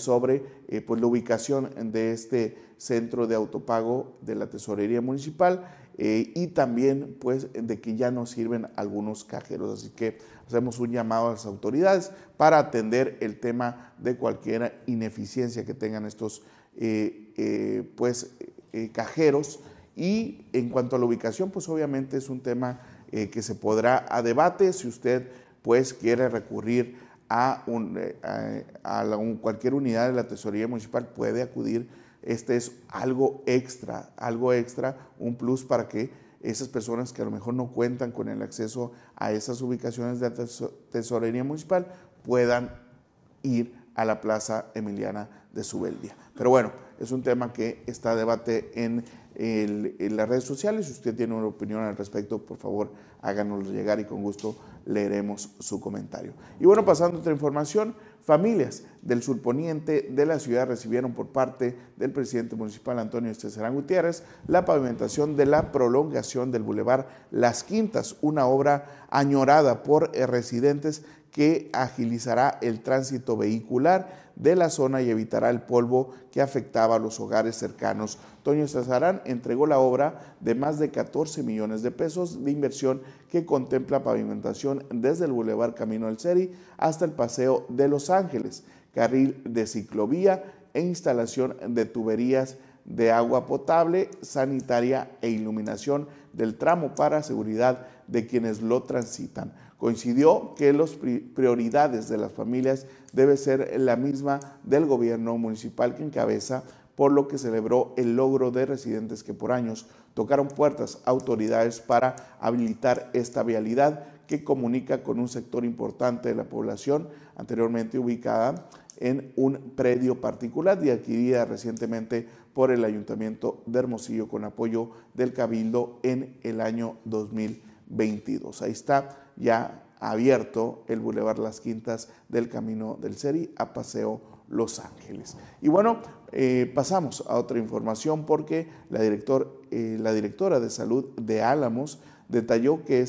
sobre eh, pues, la ubicación de este centro de autopago de la Tesorería Municipal eh, y también pues de que ya no sirven algunos cajeros. Así que hacemos un llamado a las autoridades para atender el tema de cualquier ineficiencia que tengan estos eh, eh, pues, cajeros. Y en cuanto a la ubicación, pues obviamente es un tema que se podrá a debate si usted pues quiere recurrir a, un, a cualquier unidad de la Tesorería Municipal, puede acudir este es algo extra, algo extra, un plus para que esas personas que a lo mejor no cuentan con el acceso a esas ubicaciones de tesorería municipal puedan ir a la Plaza Emiliana de Subeldía. Pero bueno, es un tema que está a debate en, en, las redes sociales. Si usted tiene una opinión al respecto, por favor háganoslo llegar y con gusto leeremos su comentario. Y bueno, pasando a otra información, familias del surponiente de la ciudad recibieron por parte del presidente municipal Antonio Esteserán Gutiérrez la pavimentación de la prolongación del bulevar Las Quintas, una obra añorada por residentes que agilizará el tránsito vehicular de la zona y evitará el polvo que afectaba a los hogares cercanos. Toño Cesarán entregó la obra de más de 14 millones de pesos de inversión que contempla pavimentación desde el Boulevard Camino del Seri hasta el Paseo de Los Ángeles, carril de ciclovía e instalación de tuberías de agua potable, sanitaria e iluminación del tramo para seguridad de quienes lo transitan. Coincidió que las prioridades de las familias debe ser la misma del gobierno municipal que encabeza, por lo que celebró el logro de residentes que por años tocaron puertas a autoridades para habilitar esta vialidad que comunica con un sector importante de la población anteriormente ubicada en un predio particular y adquirida recientemente por el Ayuntamiento de Hermosillo con apoyo del Cabildo en el año 2022. Ahí está ya abierto el Boulevard Las Quintas del Camino del Seri a Paseo Los Ángeles. Y bueno, eh, pasamos a otra información porque la, director, eh, la directora de salud de Álamos detalló que,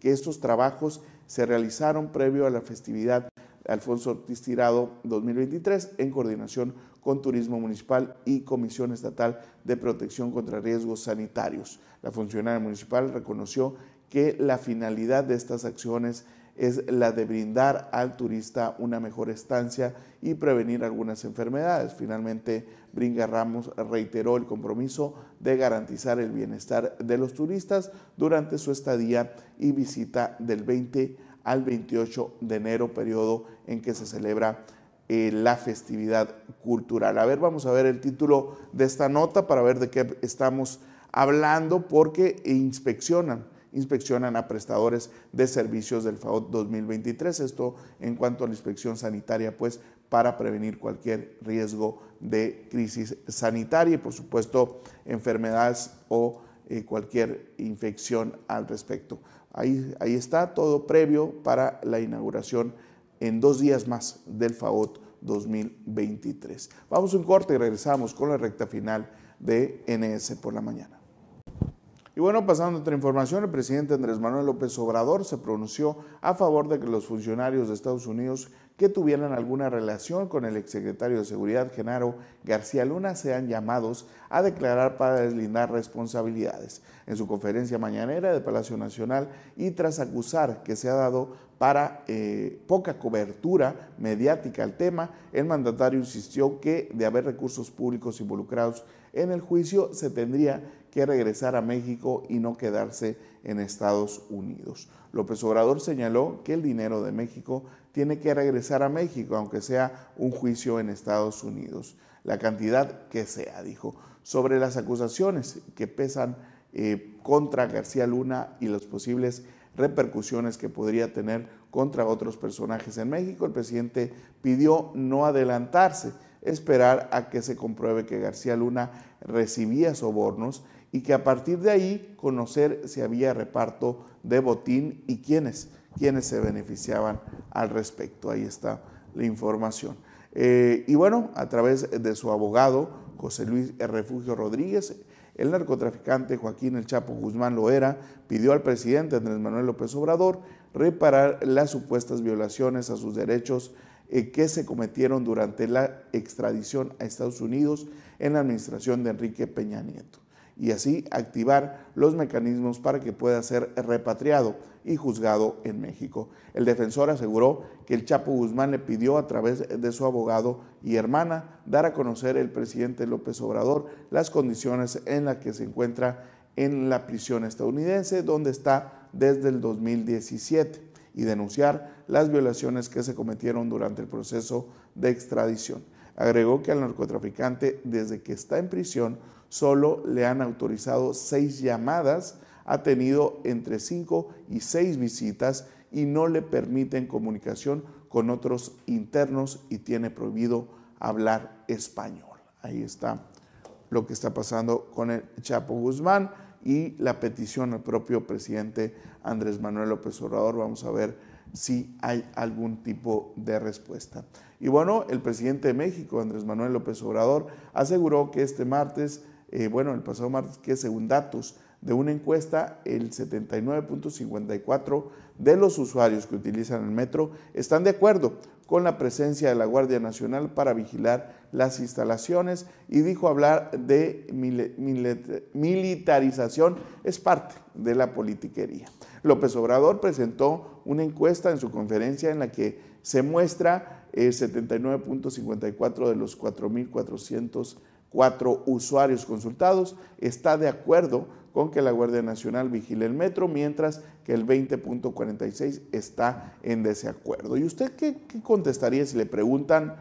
que estos trabajos se realizaron previo a la festividad Alfonso Ortiz Tirado 2023 en coordinación con Turismo Municipal y Comisión Estatal de Protección contra Riesgos Sanitarios. La funcionaria municipal reconoció que la finalidad de estas acciones es la de brindar al turista una mejor estancia y prevenir algunas enfermedades. Finalmente, Bringa Ramos reiteró el compromiso de garantizar el bienestar de los turistas durante su estadía y visita del 20 al 28 de enero, periodo en que se celebra eh, la festividad cultural. A ver, vamos a ver el título de esta nota para ver de qué estamos hablando, porque inspeccionan inspeccionan a prestadores de servicios del FAOT 2023. Esto en cuanto a la inspección sanitaria, pues para prevenir cualquier riesgo de crisis sanitaria y por supuesto enfermedades o eh, cualquier infección al respecto. Ahí, ahí está todo previo para la inauguración en dos días más del FAOT 2023. Vamos a un corte y regresamos con la recta final de NS por la mañana. Y bueno, pasando a otra información, el presidente Andrés Manuel López Obrador se pronunció a favor de que los funcionarios de Estados Unidos que tuvieran alguna relación con el exsecretario de Seguridad, Genaro García Luna, sean llamados a declarar para deslindar responsabilidades. En su conferencia mañanera de Palacio Nacional y tras acusar que se ha dado para eh, poca cobertura mediática al tema, el mandatario insistió que de haber recursos públicos involucrados en el juicio se tendría que regresar a México y no quedarse en Estados Unidos. López Obrador señaló que el dinero de México tiene que regresar a México, aunque sea un juicio en Estados Unidos. La cantidad que sea, dijo. Sobre las acusaciones que pesan eh, contra García Luna y las posibles repercusiones que podría tener contra otros personajes en México, el presidente pidió no adelantarse, esperar a que se compruebe que García Luna recibía sobornos y que a partir de ahí conocer si había reparto de botín y quiénes, se beneficiaban al respecto. Ahí está la información. Eh, y bueno, a través de su abogado, José Luis Refugio Rodríguez, el narcotraficante Joaquín El Chapo Guzmán Loera pidió al presidente Andrés Manuel López Obrador reparar las supuestas violaciones a sus derechos eh, que se cometieron durante la extradición a Estados Unidos en la administración de Enrique Peña Nieto y así activar los mecanismos para que pueda ser repatriado y juzgado en México. El defensor aseguró que el Chapo Guzmán le pidió a través de su abogado y hermana dar a conocer el presidente López Obrador las condiciones en las que se encuentra en la prisión estadounidense, donde está desde el 2017, y denunciar las violaciones que se cometieron durante el proceso de extradición. Agregó que al narcotraficante, desde que está en prisión, solo le han autorizado seis llamadas, ha tenido entre cinco y seis visitas y no le permiten comunicación con otros internos y tiene prohibido hablar español. Ahí está lo que está pasando con el Chapo Guzmán y la petición al propio presidente Andrés Manuel López Obrador. Vamos a ver si hay algún tipo de respuesta. Y bueno, el presidente de México, Andrés Manuel López Obrador, aseguró que este martes eh, bueno, el pasado martes, que según datos de una encuesta, el 79.54 de los usuarios que utilizan el metro están de acuerdo con la presencia de la Guardia Nacional para vigilar las instalaciones y dijo hablar de militarización es parte de la politiquería. López Obrador presentó una encuesta en su conferencia en la que se muestra 79.54 de los 4.404 usuarios consultados está de acuerdo con que la Guardia Nacional vigile el metro, mientras que el 20.46 está en desacuerdo. ¿Y usted qué, contestaría si le preguntan,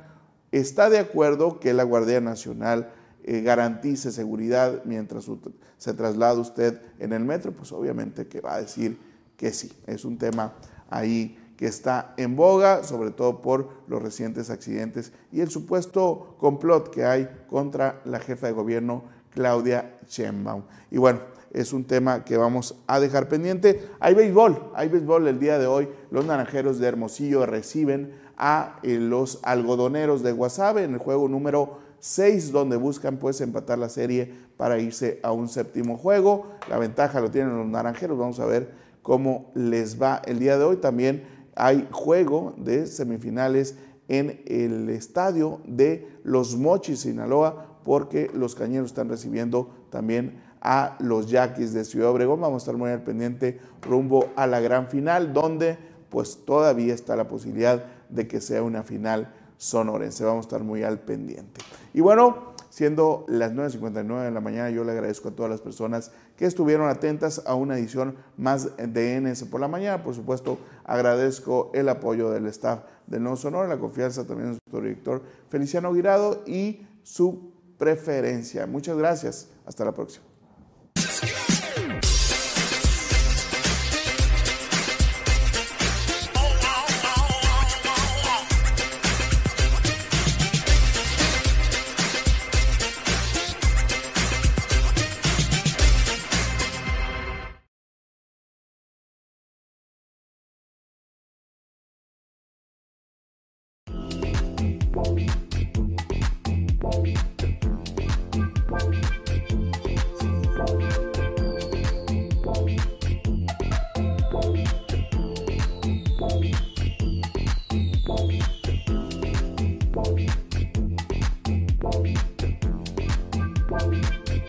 ¿está de acuerdo que la Guardia Nacional eh, garantice seguridad mientras se traslada usted en el metro? Pues obviamente que va a decir que sí, es un tema ahí que está en boga, sobre todo por los recientes accidentes y el supuesto complot que hay contra la jefa de gobierno Claudia Sheinbaum. Y bueno, es un tema que vamos a dejar pendiente. Hay béisbol, hay béisbol el día de hoy. Los naranjeros de Hermosillo reciben a eh, los algodoneros de Guasave en el juego número 6, donde buscan pues empatar la serie para irse a un séptimo juego. La ventaja lo tienen los naranjeros, vamos a ver cómo les va el día de hoy. También hay juego de semifinales en el estadio de Los Mochis, Sinaloa, porque los cañeros están recibiendo también a los Yaquis de Ciudad Obregón. Vamos a estar muy al pendiente rumbo a la gran final, donde pues todavía está la posibilidad de que sea una final sonorense. Vamos a estar muy al pendiente. Y bueno, siendo las 9.59 de la mañana, yo le agradezco a todas las personas que estuvieron atentas a una edición más de NS por la mañana. Por supuesto, agradezco el apoyo del staff de Nuevo Sonora, la confianza también de su director Feliciano Guirado y su preferencia. Muchas gracias. Hasta la próxima.